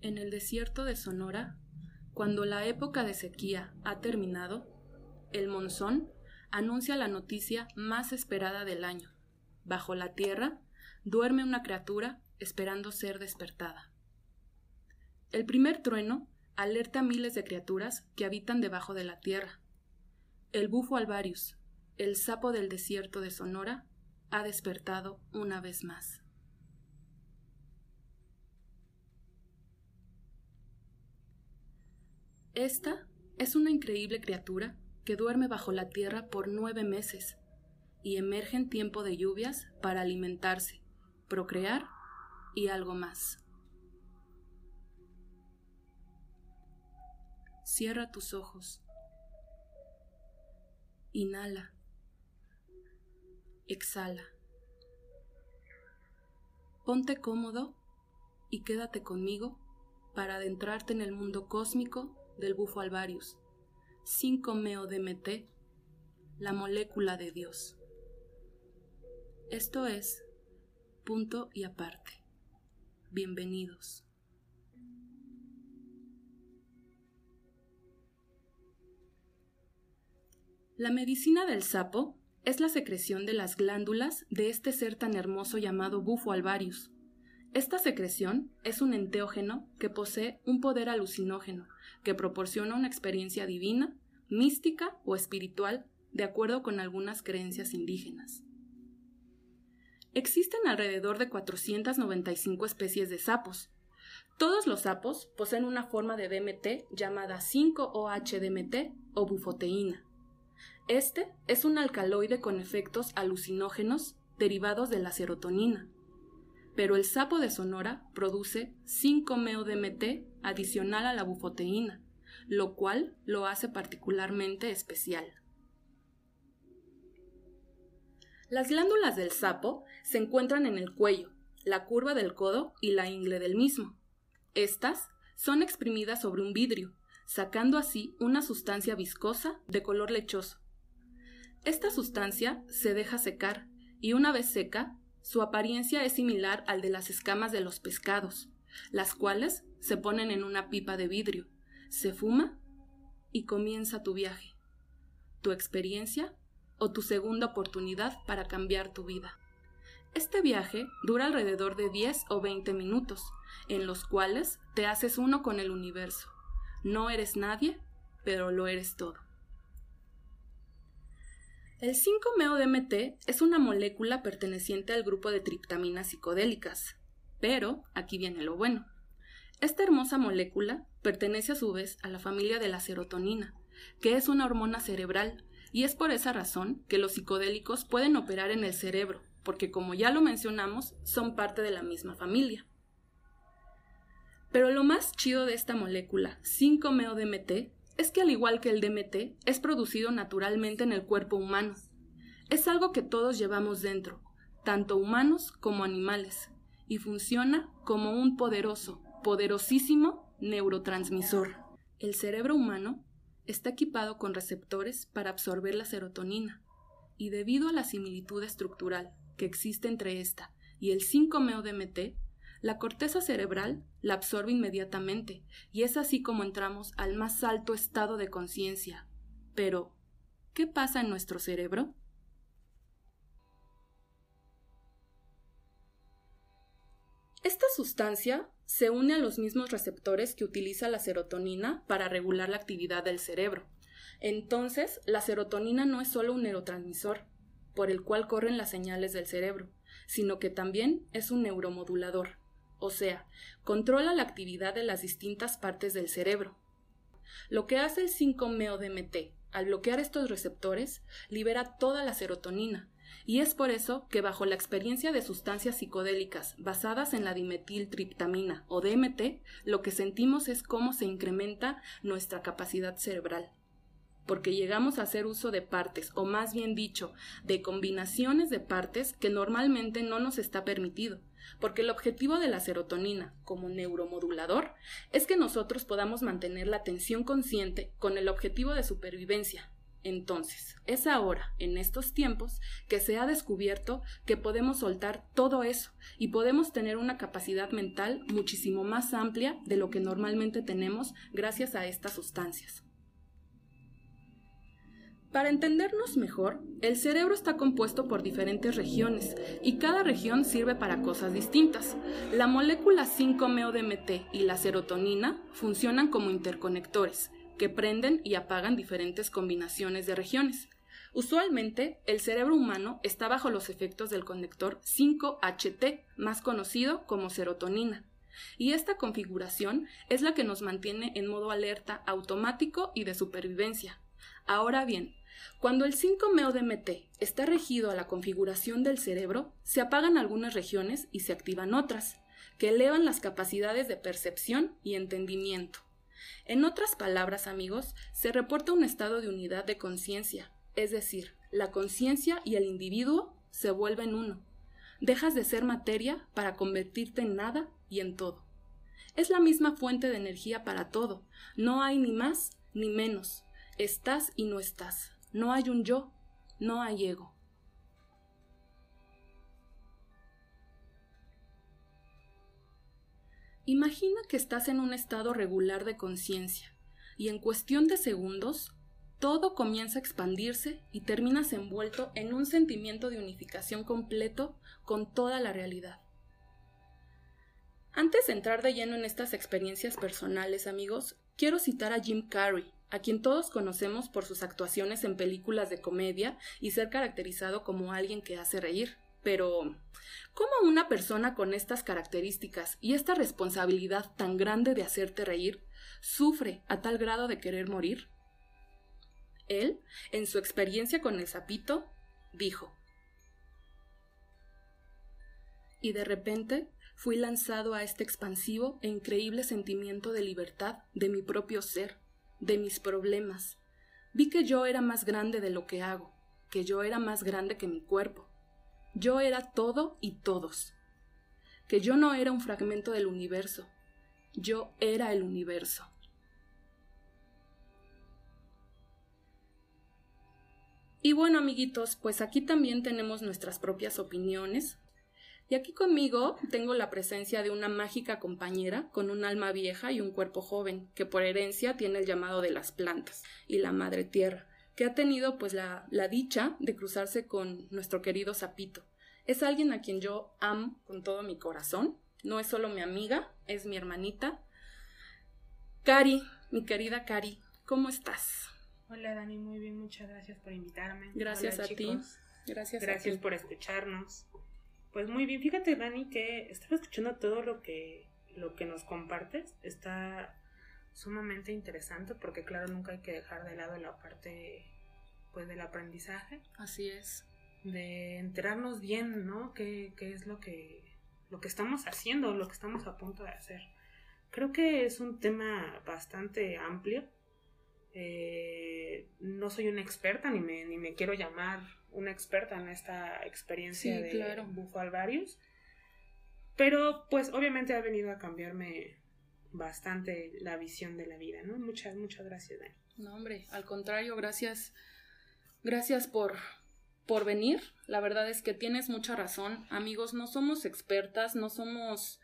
En el desierto de Sonora, cuando la época de sequía ha terminado, el monzón anuncia la noticia más esperada del año. Bajo la tierra duerme una criatura esperando ser despertada. El primer trueno alerta a miles de criaturas que habitan debajo de la tierra. El bufo alvarius, el sapo del desierto de Sonora, ha despertado una vez más. Esta es una increíble criatura que duerme bajo la tierra por nueve meses y emerge en tiempo de lluvias para alimentarse, procrear y algo más. Cierra tus ojos. Inhala. Exhala. Ponte cómodo y quédate conmigo para adentrarte en el mundo cósmico del bufo alvarius, 5-meo-DMT, la molécula de Dios. Esto es punto y aparte. Bienvenidos. La medicina del sapo es la secreción de las glándulas de este ser tan hermoso llamado bufo alvarius. Esta secreción es un enteógeno que posee un poder alucinógeno que proporciona una experiencia divina, mística o espiritual de acuerdo con algunas creencias indígenas. Existen alrededor de 495 especies de sapos. Todos los sapos poseen una forma de DMT llamada 5-OH-DMT o bufoteína. Este es un alcaloide con efectos alucinógenos derivados de la serotonina. Pero el sapo de Sonora produce 5-meo-DMT adicional a la bufoteína, lo cual lo hace particularmente especial. Las glándulas del sapo se encuentran en el cuello, la curva del codo y la ingle del mismo. Estas son exprimidas sobre un vidrio, sacando así una sustancia viscosa de color lechoso. Esta sustancia se deja secar y una vez seca, su apariencia es similar al de las escamas de los pescados, las cuales se ponen en una pipa de vidrio, se fuma y comienza tu viaje, tu experiencia o tu segunda oportunidad para cambiar tu vida. Este viaje dura alrededor de 10 o 20 minutos, en los cuales te haces uno con el universo. No eres nadie, pero lo eres todo. El 5-MeO-DMT es una molécula perteneciente al grupo de triptaminas psicodélicas. Pero, aquí viene lo bueno. Esta hermosa molécula pertenece a su vez a la familia de la serotonina, que es una hormona cerebral, y es por esa razón que los psicodélicos pueden operar en el cerebro, porque como ya lo mencionamos, son parte de la misma familia. Pero lo más chido de esta molécula, 5-MeO-DMT, es que al igual que el DMT, es producido naturalmente en el cuerpo humano. Es algo que todos llevamos dentro, tanto humanos como animales, y funciona como un poderoso, poderosísimo neurotransmisor. El cerebro humano está equipado con receptores para absorber la serotonina, y debido a la similitud estructural que existe entre esta y el 5-MeO-DMT, la corteza cerebral la absorbe inmediatamente y es así como entramos al más alto estado de conciencia. Pero, ¿qué pasa en nuestro cerebro? Esta sustancia se une a los mismos receptores que utiliza la serotonina para regular la actividad del cerebro. Entonces, la serotonina no es solo un neurotransmisor, por el cual corren las señales del cerebro, sino que también es un neuromodulador, o sea, controla la actividad de las distintas partes del cerebro. Lo que hace el 5-MeO-DMT al bloquear estos receptores libera toda la serotonina, y es por eso que bajo la experiencia de sustancias psicodélicas basadas en la dimetiltriptamina o DMT, lo que sentimos es cómo se incrementa nuestra capacidad cerebral porque llegamos a hacer uso de partes, o más bien dicho, de combinaciones de partes que normalmente no nos está permitido, porque el objetivo de la serotonina como neuromodulador es que nosotros podamos mantener la atención consciente con el objetivo de supervivencia, Entonces, es ahora, en estos tiempos, que se ha descubierto que podemos soltar todo eso y podemos tener una capacidad mental muchísimo más amplia de lo que normalmente tenemos gracias a estas sustancias. Para entendernos mejor, el cerebro está compuesto por diferentes regiones y cada región sirve para cosas distintas. La molécula 5-MeO-DMT y la serotonina funcionan como interconectores que prenden y apagan diferentes combinaciones de regiones. Usualmente, el cerebro humano está bajo los efectos del conector 5HT, más conocido como serotonina, y esta configuración es la que nos mantiene en modo alerta automático y de supervivencia. Ahora bien, cuando el 5-MeO-DMT está regido a la configuración del cerebro, se apagan algunas regiones y se activan otras, que elevan las capacidades de percepción y entendimiento. En otras palabras, amigos, se reporta un estado de unidad de conciencia, es decir, la conciencia y el individuo se vuelven uno. Dejas de ser materia para convertirte en nada y en todo. Es la misma fuente de energía para todo. No hay ni más ni menos. Estás y no estás. No hay un yo, no hay ego. Imagina que estás en un estado regular de conciencia y en cuestión de segundos todo comienza a expandirse y terminas envuelto en un sentimiento de unificación completo con toda la realidad. Antes de entrar de lleno en estas experiencias personales, amigos, quiero citar a Jim Carrey, a quien todos conocemos por sus actuaciones en películas de comedia y ser caracterizado como alguien que hace reír. Pero, ¿cómo una persona con estas características y esta responsabilidad tan grande de hacerte reír sufre a tal grado de querer morir? Él, en su experiencia con el sapito, dijo, y de repente fui lanzado a este expansivo e increíble sentimiento de libertad de mi propio ser, de mis problemas. Vi que yo era más grande de lo que hago, que yo era más grande que mi cuerpo, yo era todo y todos. Que yo no era un fragmento del universo. Yo era el universo. Y bueno, amiguitos, pues aquí también tenemos nuestras propias opiniones. Y aquí conmigo tengo la presencia de una mágica compañera con un alma vieja y un cuerpo joven, que por herencia tiene el llamado de las plantas y la madre tierra que ha tenido pues la, la dicha de cruzarse con nuestro querido Zapito. Es alguien a quien yo amo con todo mi corazón. No es solo mi amiga, es mi hermanita. Cari, mi querida Cari, ¿cómo estás? Hola Dani, muy bien, muchas gracias por invitarme. Gracias a ti. Gracias, gracias por escucharnos. Pues muy bien, fíjate Dani que estaba escuchando todo lo que lo que nos compartes. Está sumamente interesante porque claro, nunca hay que dejar de lado la parte pues del aprendizaje. Así es. De enterarnos bien, ¿no? ¿Qué, qué es lo que, lo que estamos haciendo, lo que estamos a punto de hacer? Creo que es un tema bastante amplio. Eh, no soy una experta, ni me, ni me quiero llamar una experta en esta experiencia de claro. Bufo Alvarius. Pero pues obviamente ha venido a cambiarme bastante la visión de la vida, ¿no? Muchas, muchas gracias, Dani. No, hombre, al contrario, gracias, gracias por, por venir. La verdad es que tienes mucha razón. Amigos, no somos expertas, no somos,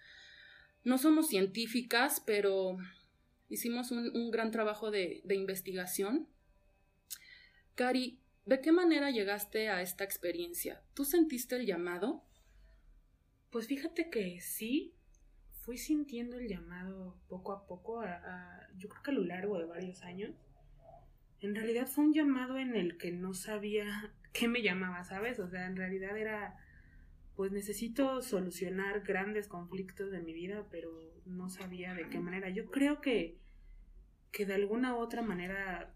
no somos científicas, pero hicimos un, un gran trabajo de, de investigación. Cari, ¿de qué manera llegaste a esta experiencia? ¿Tú sentiste el llamado? Pues fíjate que sí, fui sintiendo el llamado poco a poco, a, yo creo que a lo largo de varios años. En realidad fue un llamado en el que no sabía qué me llamaba, ¿sabes? O sea, en realidad era, pues necesito solucionar grandes conflictos de mi vida, pero no sabía de qué manera. Yo creo que, que de alguna u otra manera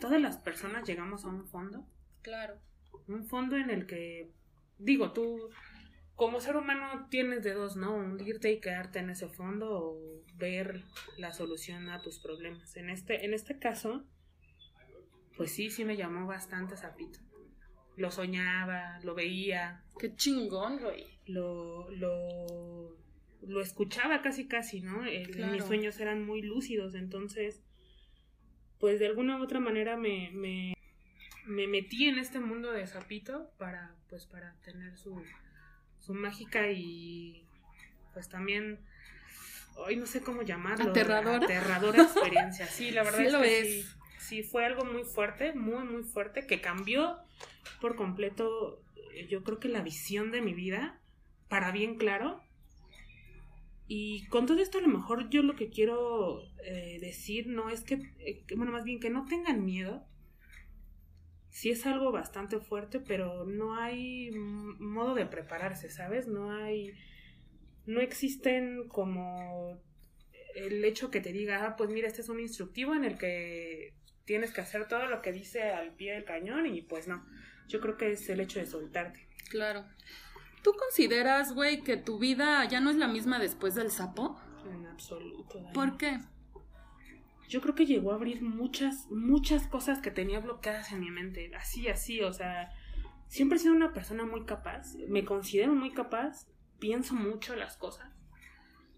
todas las personas llegamos a un fondo. Claro. Un fondo en el que, digo, tú como ser humano tienes de dos, ¿no? Hundirte y quedarte en ese fondo o ver la solución a tus problemas. En este, en este caso, pues sí, sí me llamó bastante Zapito. Lo soñaba, lo veía. Qué chingón, güey. Lo, lo, lo escuchaba casi casi, ¿no? Mis sueños eran muy lúcidos, entonces, pues de alguna u otra manera me, me, me metí en este mundo de sapito para, pues, para tener su, su mágica y, pues, también, hoy no sé cómo llamarlo. Aterradora. Aterradora experiencia. Sí, la verdad Sí es lo que es. sí, sí, fue algo muy fuerte, muy, muy fuerte, que cambió por completo, eh, yo creo que la visión de mi vida, para bien claro. Y con todo esto a lo mejor yo lo que quiero eh, decir no es que, eh, bueno, más bien que no tengan miedo. Sí es algo bastante fuerte, pero no hay modo de prepararse, ¿sabes? No hay, no existen como el hecho que te diga, ah, pues mira, este es un instructivo en el que tienes que hacer todo lo que dice al pie del cañón y pues no. Yo creo que es el hecho de soltarte. Claro. ¿Tú consideras, güey, que tu vida ya no es la misma después del sapo? En absoluto. Dani. ¿Por qué? Yo creo que llegó a abrir muchas, muchas cosas que tenía bloqueadas en mi mente. Así, así, o sea, siempre he sido una persona muy capaz. Me considero muy capaz. Pienso mucho las cosas.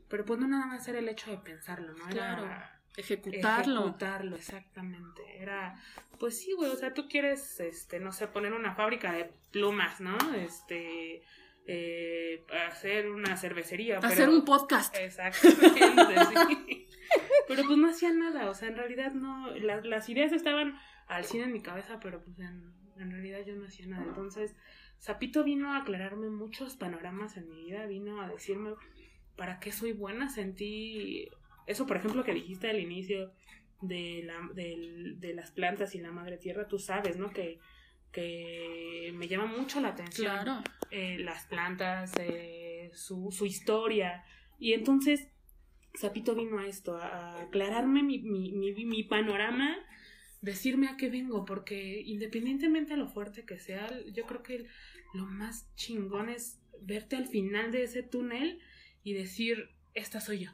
Pero pues no nada más era el hecho de pensarlo, ¿no? Era Claro. Ejecutarlo. Ejecutarlo, exactamente. Era, pues sí, güey, o sea, tú quieres, este, no sé, poner una fábrica de plumas, ¿no? Este, eh, hacer una cervecería. Hacer pero- un podcast. Sí. Pero pues no hacía nada, o sea, en realidad no, las, las ideas estaban al cien en mi cabeza, pero pues en, en realidad yo no hacía nada. Entonces, Zapito vino a aclararme muchos panoramas en mi vida, vino a decirme para qué soy buena, sentí eso, por ejemplo, que dijiste al inicio de, la, del- de las plantas y la madre tierra, tú sabes, ¿no? Que, que me llama mucho la atención Claro. eh, las plantas, eh, su, su historia. Y entonces, Zapito vino a esto, a a aclararme mi, mi, mi, mi panorama, decirme a qué vengo, porque independientemente de lo fuerte que sea, yo creo que lo más chingón es verte al final de ese túnel y decir, esta soy yo,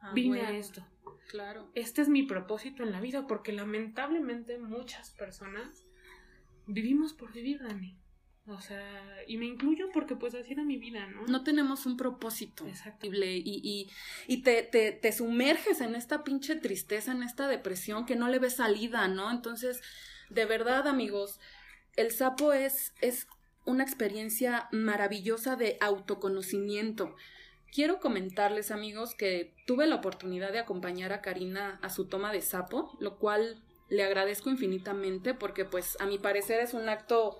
Ah, vine a esto Claro. este es mi propósito en la vida, porque lamentablemente muchas personas vivimos por vivir, Dani. O sea, y me incluyo porque pues así era mi vida, ¿no? No tenemos un propósito. Exacto. Y, y, y te, te, te sumerges en esta pinche tristeza, en esta depresión que no le ves salida, ¿no? Entonces, de verdad, amigos, el sapo es, es una experiencia maravillosa de autoconocimiento. Quiero comentarles, amigos, que tuve la oportunidad de acompañar a Karina a su toma de sapo, lo cual le agradezco infinitamente porque, pues, a mi parecer es un acto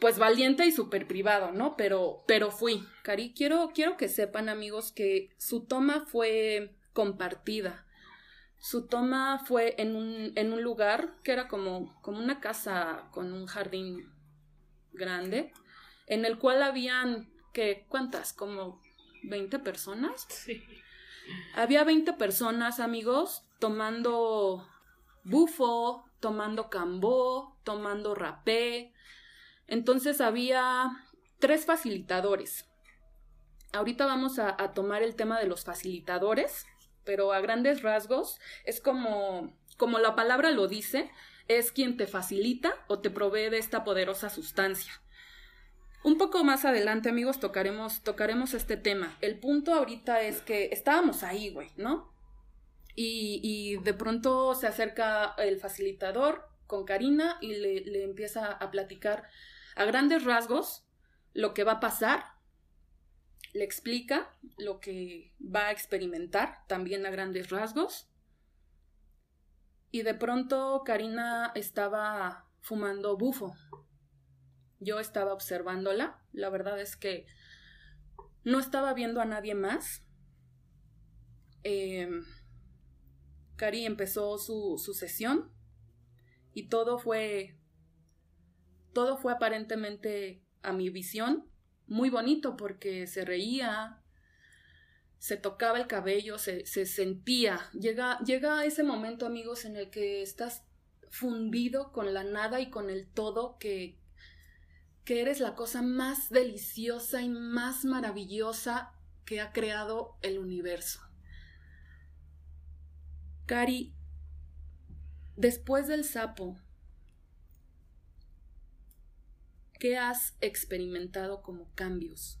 pues valiente y súper privado, ¿no? Pero, pero fui. Cari, quiero, quiero que sepan, amigos, que su toma fue compartida. Su toma fue en un, en un lugar que era como, como una casa con un jardín grande, en el cual habían, ¿qué? ¿Cuántas? Como 20 personas. Sí. Había 20 personas, amigos, tomando bufo, tomando cambó, tomando rapé. Entonces había tres facilitadores. Ahorita vamos a, a tomar el tema de los facilitadores, pero a grandes rasgos es como, como la palabra lo dice, es quien te facilita o te provee de esta poderosa sustancia. Un poco más adelante, amigos, tocaremos, tocaremos este tema. El punto ahorita es que estábamos ahí, güey, ¿no? Y, de pronto se acerca el facilitador con Karina y le, le empieza a platicar a grandes rasgos lo que va a pasar. Le explica lo que va a experimentar también a grandes rasgos. Y de pronto Karina estaba fumando bufo. Yo estaba observándola. La verdad es que no estaba viendo a nadie más. Eh, Cari empezó su, sesión y todo fue. Todo fue aparentemente a mi visión muy bonito porque se reía, se tocaba el cabello, se, se sentía. Llega, llega ese momento, amigos, en el que estás fundido con la nada y con el todo que, que eres la cosa más deliciosa y más maravillosa que ha creado el universo. Cari, después del sapo, ¿qué has experimentado como cambios?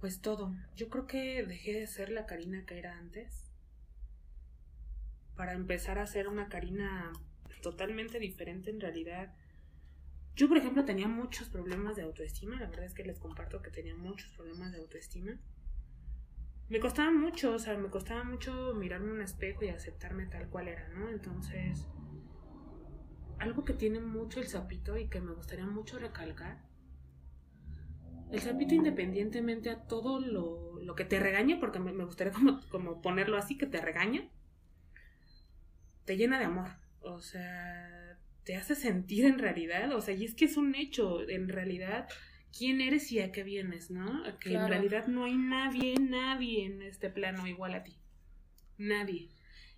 Pues todo. Yo creo que dejé de ser la Karina que era antes. Para empezar a ser una Karina totalmente diferente en realidad. Yo, por ejemplo, tenía muchos problemas de autoestima, la verdad es que les comparto que tenía muchos problemas de autoestima. Me costaba mucho, o sea, me costaba mucho mirarme un espejo y aceptarme tal cual era, ¿no? Entonces, algo que tiene mucho el sapito y que me gustaría mucho recalcar el sapito independientemente a todo lo, lo que te regañe, porque me, gustaría como, como, ponerlo así, que te regaña, te llena de amor. O sea, te hace sentir en realidad, o sea, y es que es un hecho, en realidad, quién eres y a qué vienes, ¿no? Que en realidad no hay nadie, nadie en este plano igual a ti. Nadie.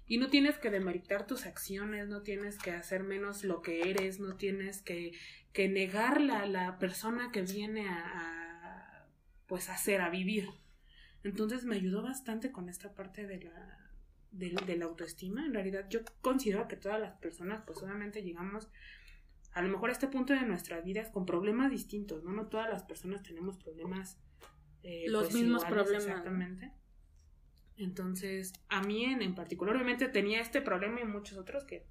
Y no tienes que demeritar tus acciones, no tienes que hacer menos lo que eres, no tienes que, que negarla a la persona que viene a pues hacer, a vivir. Entonces me ayudó bastante con esta parte de la, de, la autoestima. En realidad yo considero que todas las personas pues solamente llegamos a lo mejor a este punto de nuestras vidas con problemas distintos, ¿no? No todas las personas tenemos problemas. Eh, Los pues, mismos problemas. Exactamente. Entonces, a mí en, en, particular, obviamente tenía este problema y muchos otros que...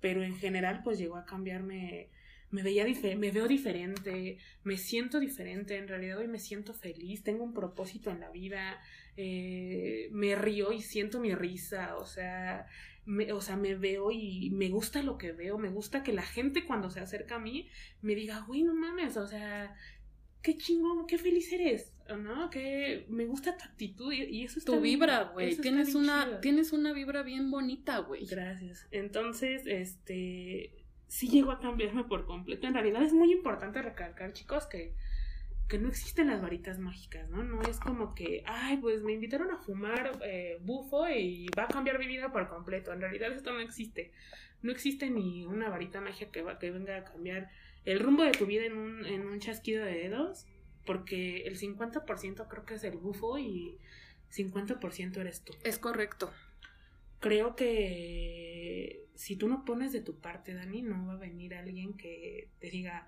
Pero en general, pues llegó a cambiarme me veía me veo diferente, me siento diferente, en realidad hoy me siento feliz, tengo un propósito en la vida, eh, me río y siento mi risa, o sea, me, o sea, me veo y me gusta lo que veo, me gusta que la gente cuando se acerca a mí me diga, güey, no mames, o sea, qué chingón, qué feliz eres, ¿no? Que me gusta tu actitud y, eso es Tu vibra, güey, tienes una, tienes una vibra bien bonita, güey. Gracias. Entonces, este sí llegó a cambiarme por completo. En realidad es muy importante recalcar, chicos, que, que no existen las varitas mágicas, ¿no? No es como que, ay, pues me invitaron a fumar eh, bufo y va a cambiar mi vida por completo. En realidad esto no existe. No existe ni una varita mágica que, va, que venga a cambiar el rumbo de tu vida en un, en un chasquido de dedos, porque el 50% creo que es el bufo y 50% eres tú. Es correcto. Creo que si tú no pones de tu parte, Dani, no va a venir alguien que te diga,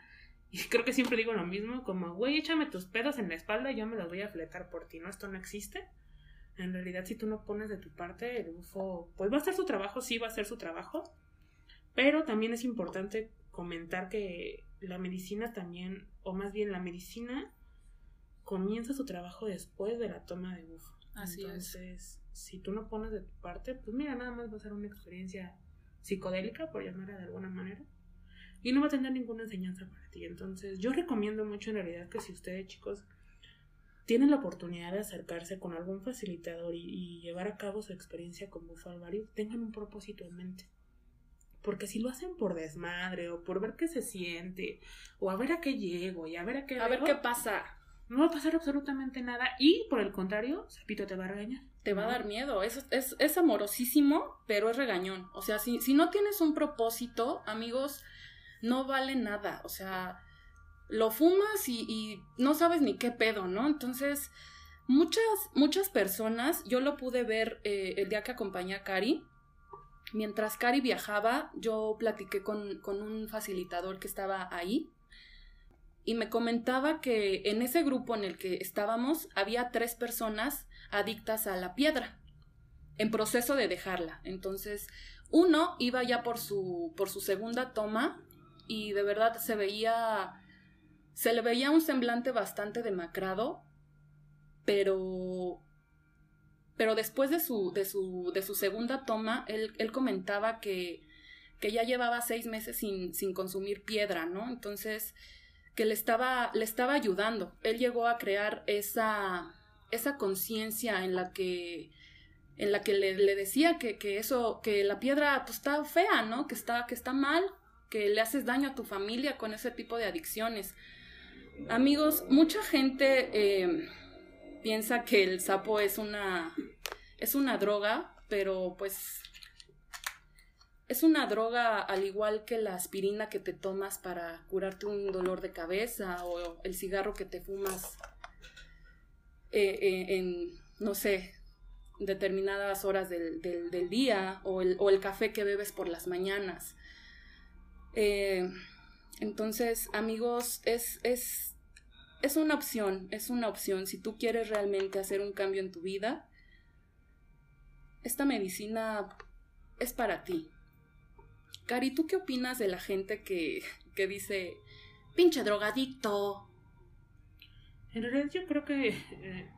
y creo que siempre digo lo mismo, como, güey, échame tus pedos en la espalda y yo me los voy a fletar por ti, ¿no? Esto no existe. En realidad, si tú no pones de tu parte, el UFO, pues va a hacer su trabajo, sí va a hacer su trabajo, pero también es importante comentar que la medicina también, o más bien la medicina, comienza su trabajo después de la toma de UFO. Así Entonces, si tú no pones de tu parte, pues mira, nada más va a ser una experiencia psicodélica, por llamarla de alguna manera, y no va a tener ninguna enseñanza para ti. Entonces, yo recomiendo mucho en realidad que si ustedes, chicos, tienen la oportunidad de acercarse con algún facilitador y, llevar a cabo su experiencia con Bufo Alvario, tengan un propósito en mente. Porque si lo hacen por desmadre o por ver qué se siente, o a ver a qué llego y a ver a qué... A ver qué pasa. No va a pasar absolutamente nada y por el contrario, Zapito te va a regañar te va a dar miedo. Es, es, es amorosísimo, pero es regañón. O sea, si, si no tienes un propósito, amigos, no vale nada. O sea, lo fumas y, no sabes ni qué pedo, ¿no? Entonces, muchas, muchas personas, yo lo pude ver eh, el día que acompañé a Cari. Mientras Cari viajaba, yo platiqué con, con un facilitador que estaba ahí y me comentaba que en ese grupo en el que estábamos había tres personas adictas a la piedra, en proceso de dejarla. Entonces, uno iba ya por su, por su segunda toma y de verdad se veía, se le veía un semblante bastante demacrado, pero, pero después de su, de su, de su segunda toma, él, él comentaba que, que ya llevaba seis meses sin, sin consumir piedra, ¿no? Entonces, que le estaba, le estaba ayudando. Él llegó a crear esa, esa conciencia en la que en la que le, decía que, eso, que la piedra pues está fea, ¿no? Que está, que está mal, que le haces daño a tu familia con ese tipo de adicciones. Amigos, mucha gente eh, piensa que el sapo es una, es una droga, pero pues es una droga al igual que la aspirina que te tomas para curarte un dolor de cabeza o el cigarro que te fumas eh, eh, en, no sé, determinadas horas del, día o el, o el, café que bebes por las mañanas. Eh, entonces, amigos, es, es, es una opción, es una opción. Si tú quieres realmente hacer un cambio en tu vida, esta medicina es para ti. Cari, ¿tú qué opinas de la gente que, que dice, pinche drogadicto? En realidad yo creo que eh,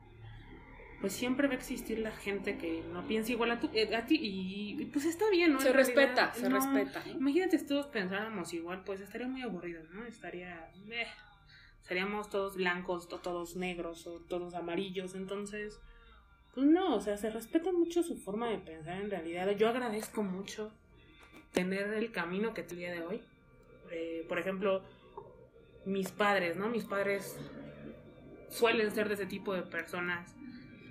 pues siempre va a existir la gente que no piensa igual a, eh, a ti y, pues está bien, ¿no? Se respeta, se respeta. Imagínate si todos pensáramos igual, pues estaría muy aburrido, ¿no? Estaría... Eh, seríamos todos blancos o todos negros o todos amarillos, entonces... Pues no, o sea, se respeta mucho su forma de pensar en realidad. Yo agradezco mucho tener el camino que tuve el día de hoy. Eh, por ejemplo, mis padres, ¿no? Mis padres suelen ser de ese tipo de personas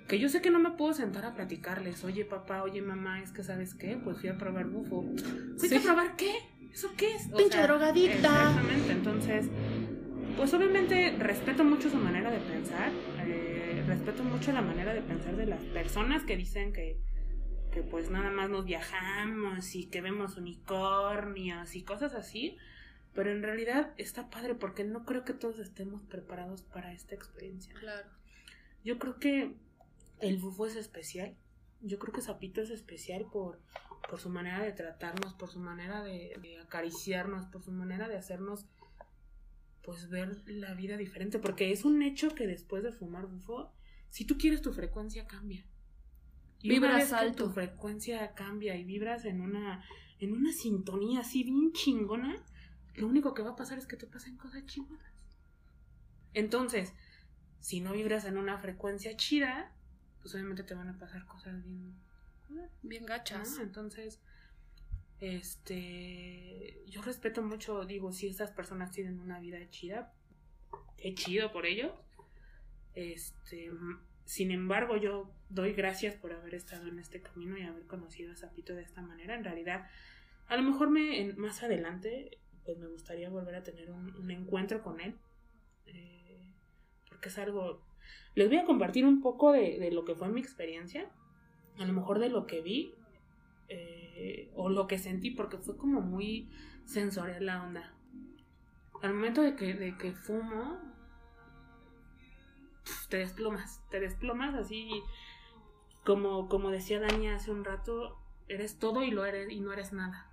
que yo sé que no me puedo sentar a platicarles, oye papá, oye mamá, es que sabes qué, pues fui a probar bufo. ¿Fui a probar qué? ¿Eso qué es? Pinche drogadicta. Exactamente, entonces, pues obviamente respeto mucho su manera de pensar, eh, respeto mucho la manera de pensar de las personas que dicen que, que pues nada más nos viajamos y que vemos unicornios y cosas así. Pero en realidad está padre porque no creo que todos estemos preparados para esta experiencia. Claro. Yo creo que el bufo es especial. Yo creo que Zapito es especial por, por su manera de tratarnos, por su manera de, acariciarnos, por su manera de hacernos pues ver la vida diferente. Porque es un hecho que después de fumar bufo, si tú quieres tu frecuencia cambia. Y vibras alto. tu frecuencia cambia y vibras en una, en una sintonía así bien chingona, lo único que va a pasar es que te pasen cosas chingonas. Entonces, si no vibras en una frecuencia chida, pues obviamente te van a pasar cosas bien bien gachas. Entonces, este, yo respeto mucho, digo, si estas personas tienen una vida chida, he chido por ello. Este, sin embargo, yo doy gracias por haber estado en este camino y haber conocido a Zapito de esta manera. En realidad, a lo mejor me, más adelante, pues me gustaría volver a tener un, encuentro con él. Eh, porque es algo les voy a compartir un poco de, lo que fue mi experiencia, a lo mejor de lo que vi eh, o lo que sentí, porque fue como muy sensorial la onda. Al momento de que, de que fumo, te desplomas, te desplomas así como, como decía Dani hace un rato, eres todo y lo eres y no eres nada.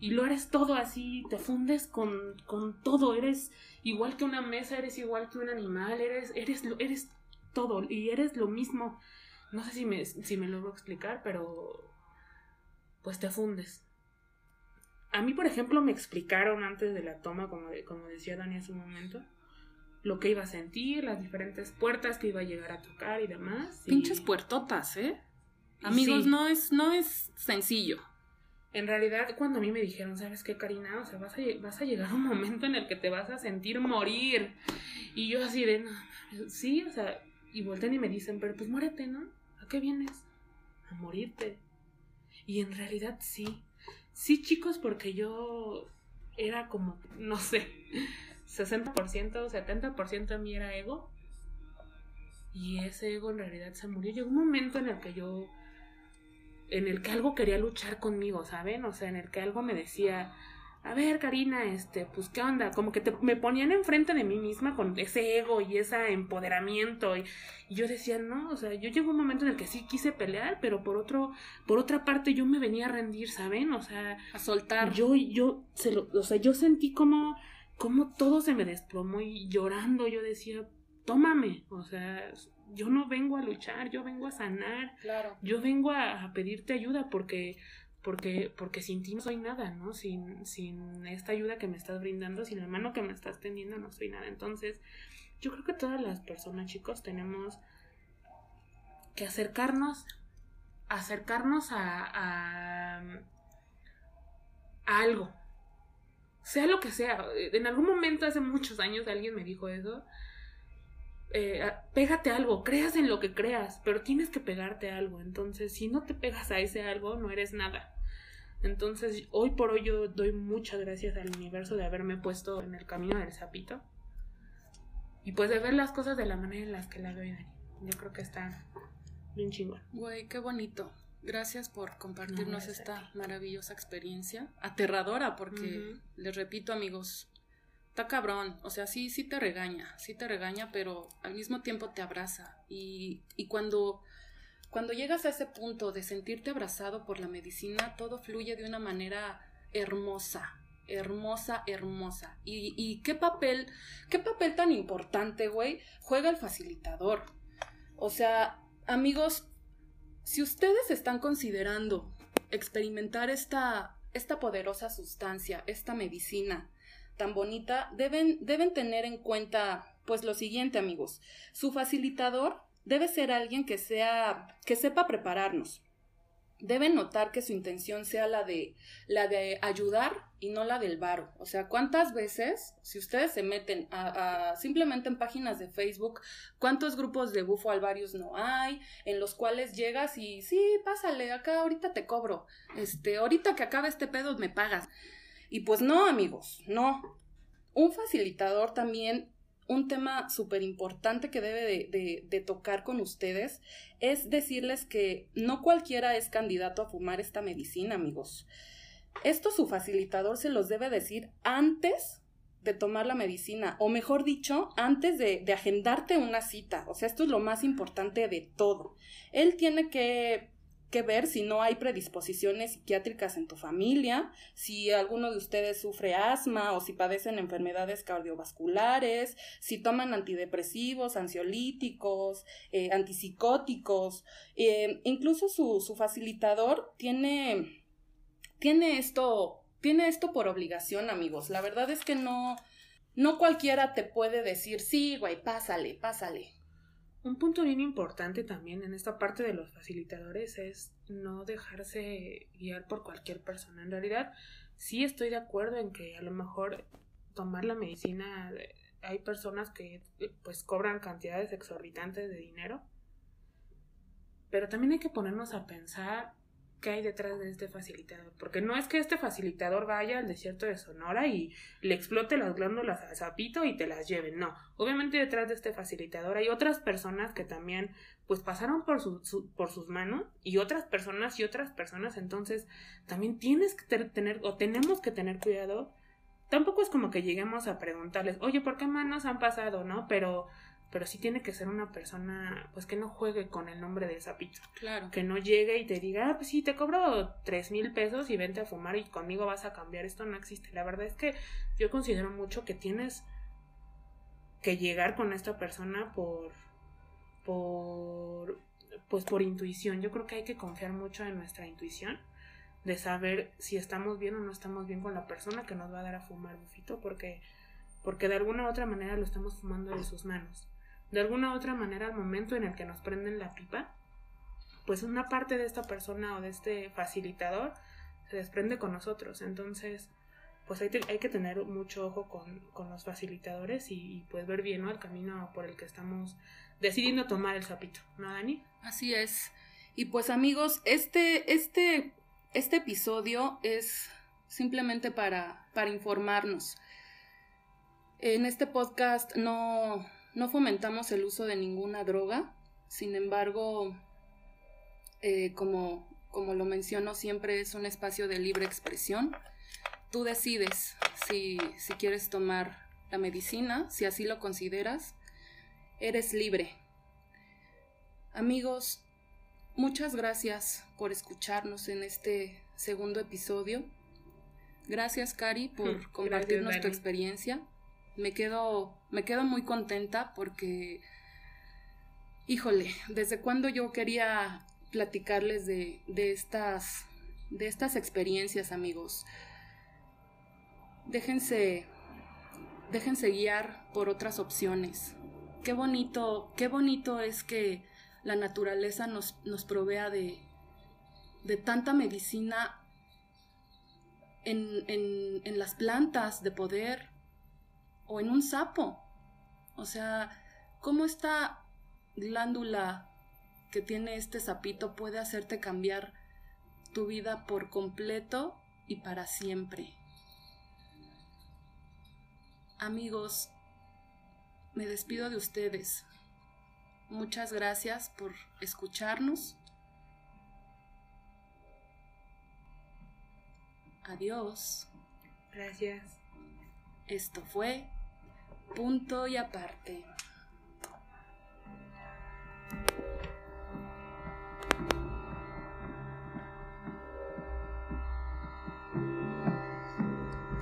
Y lo eres todo así, te fundes con, con todo, eres igual que una mesa, eres igual que un animal, eres, eres, eres todo y eres lo mismo. No sé si me, si me logro explicar, pero pues te fundes. A mí, por ejemplo, me explicaron antes de la toma, como, como decía Dani hace un momento, lo que iba a sentir, las diferentes puertas que iba a llegar a tocar y demás. Pinches puertotas, ¿eh? Amigos, no, es, no es sencillo. En realidad, cuando a mí me dijeron, ¿sabes qué, Karina? O sea, vas a, llegar a un momento en el que te vas a sentir morir. Y yo así de, no, sí, o sea, y voltean y me dicen, pero pues muérete, ¿no? ¿A qué vienes? A morirte. Y en realidad sí. Sí, chicos, porque yo era como, no sé, 60%, 70% de mí era ego. Y ese ego en realidad se murió. Llegó un momento en el que yo en el que algo quería luchar conmigo, ¿saben? O sea, en el que algo me decía, a ver, Karina, este, pues, ¿qué onda? Como que te, me ponían enfrente de mí misma con ese ego y ese empoderamiento. Y, yo decía, no, o sea, yo llegó un momento en el que sí quise pelear, pero por otro, por otra parte yo me venía a rendir, ¿saben? O sea, a soltar. Yo, yo, se lo, o sea, yo sentí como, como todo se me desplomó y llorando yo decía, tómame, o sea, yo no vengo a luchar, yo vengo a sanar, claro. yo vengo a, pedirte ayuda porque, porque, porque sin ti no soy nada, ¿no? Sin, sin esta ayuda que me estás brindando, sin la mano que me estás tendiendo, no soy nada. Entonces, yo creo que todas las personas, chicos, tenemos que acercarnos, acercarnos a, a, a algo, sea lo que sea. En algún momento, hace muchos años, alguien me dijo eso eh, pégate algo, creas en lo que creas, pero tienes que pegarte algo. Entonces, si no te pegas a ese algo, no eres nada. Entonces, hoy por hoy yo doy muchas gracias al universo de haberme puesto en el camino del sapito. Y pues de ver las cosas de la manera en las que la veo, Dani. Yo creo que está bien chingón. Güey, qué bonito. Gracias por compartirnos esta maravillosa experiencia. Aterradora, porque les repito, amigos, está cabrón, o sea, sí, sí te regaña, sí te regaña, pero al mismo tiempo te abraza. Y, y cuando, cuando llegas a ese punto de sentirte abrazado por la medicina, todo fluye de una manera hermosa, hermosa, hermosa. Y, y qué papel, qué papel tan importante, güey, juega el facilitador. O sea, amigos, si ustedes están considerando experimentar esta, esta poderosa sustancia, esta medicina tan bonita, deben, deben tener en cuenta pues lo siguiente, amigos. Su facilitador debe ser alguien que sea que sepa prepararnos, deben notar que su intención sea la de la de ayudar y no la del varo. O sea, ¿cuántas veces, si ustedes se meten simplemente en páginas de Facebook, cuántos grupos de bufo alvarios no hay, en los cuales llegas y sí, pásale, acá ahorita te cobro, este, ahorita que acabe este pedo me pagas. Y pues no, amigos, no. Un facilitador también un tema súper importante que debe de, tocar con ustedes es decirles que no cualquiera es candidato a fumar esta medicina, amigos. Esto su facilitador se los debe decir antes de tomar la medicina, o mejor dicho, antes de, de agendarte una cita. O sea, esto es lo más importante de todo. Él tiene que que ver si no hay predisposiciones psiquiátricas en tu familia, si alguno de ustedes sufre asma o si padecen enfermedades cardiovasculares, si toman antidepresivos, ansiolíticos, eh, antipsicóticos, eh, incluso su, su facilitador tiene, tiene esto, tiene esto por obligación, amigos. La verdad es que no, no cualquiera te puede decir, sí, güey, pásale, pásale. Un punto bien importante también en esta parte de los facilitadores es no dejarse guiar por cualquier persona. En realidad, sí estoy de acuerdo en que a lo mejor tomar la medicina, hay personas que pues cobran cantidades exorbitantes de dinero, pero también hay que ponernos a pensar qué hay detrás de este facilitador. Porque no es que este facilitador vaya al desierto de Sonora y le explote las glándulas al sapito y te las lleven. No. Obviamente detrás de este facilitador hay otras personas que también pues pasaron por, su, por sus manos y otras personas y otras personas. Entonces también tienes que tener o tenemos que tener cuidado. Tampoco es como que lleguemos a preguntarles, oye, ¿por qué manos han pasado? ¿No? Pero pero sí tiene que ser una persona, pues que no juegue con el nombre de sapito. Claro. Que no llegue y te diga, ah, pues sí, te cobro tres mil pesos y vente a fumar y conmigo vas a cambiar. Esto no existe. La verdad es que yo considero mucho que tienes que llegar con esta persona por, por, pues por intuición. Yo creo que hay que confiar mucho en nuestra intuición de saber si estamos bien o no estamos bien con la persona que nos va a dar a fumar bufito porque porque de alguna u otra manera lo estamos fumando de sus manos de alguna u otra manera al momento en el que nos prenden la pipa, pues una parte de esta persona o de este facilitador se desprende con nosotros. Entonces, pues hay, que tener mucho ojo con, los facilitadores y, pues ver bien ¿no? el camino por el que estamos decidiendo tomar el sapito, ¿no, Dani? Así es. Y pues amigos, este, este, este episodio es simplemente para, para informarnos. En este podcast no, no fomentamos el uso de ninguna droga, sin embargo, eh, como, como lo menciono, siempre es un espacio de libre expresión. Tú decides si, si quieres tomar la medicina, si así lo consideras, eres libre. Amigos, muchas gracias por escucharnos en este segundo episodio. Gracias, Cari, por compartirnos tu experiencia me quedo, me quedo muy contenta porque, híjole, desde cuando yo quería platicarles de, de, estas, de estas experiencias, amigos. Déjense, déjense guiar por otras opciones. Qué bonito, qué bonito es que la naturaleza nos, nos provea de, de tanta medicina en, en, en las plantas, de poder o en un sapo. O sea, ¿cómo esta glándula que tiene este sapito puede hacerte cambiar tu vida por completo y para siempre? Amigos, me despido de ustedes. Muchas gracias por escucharnos. Adiós. Gracias. Esto fue punto y aparte.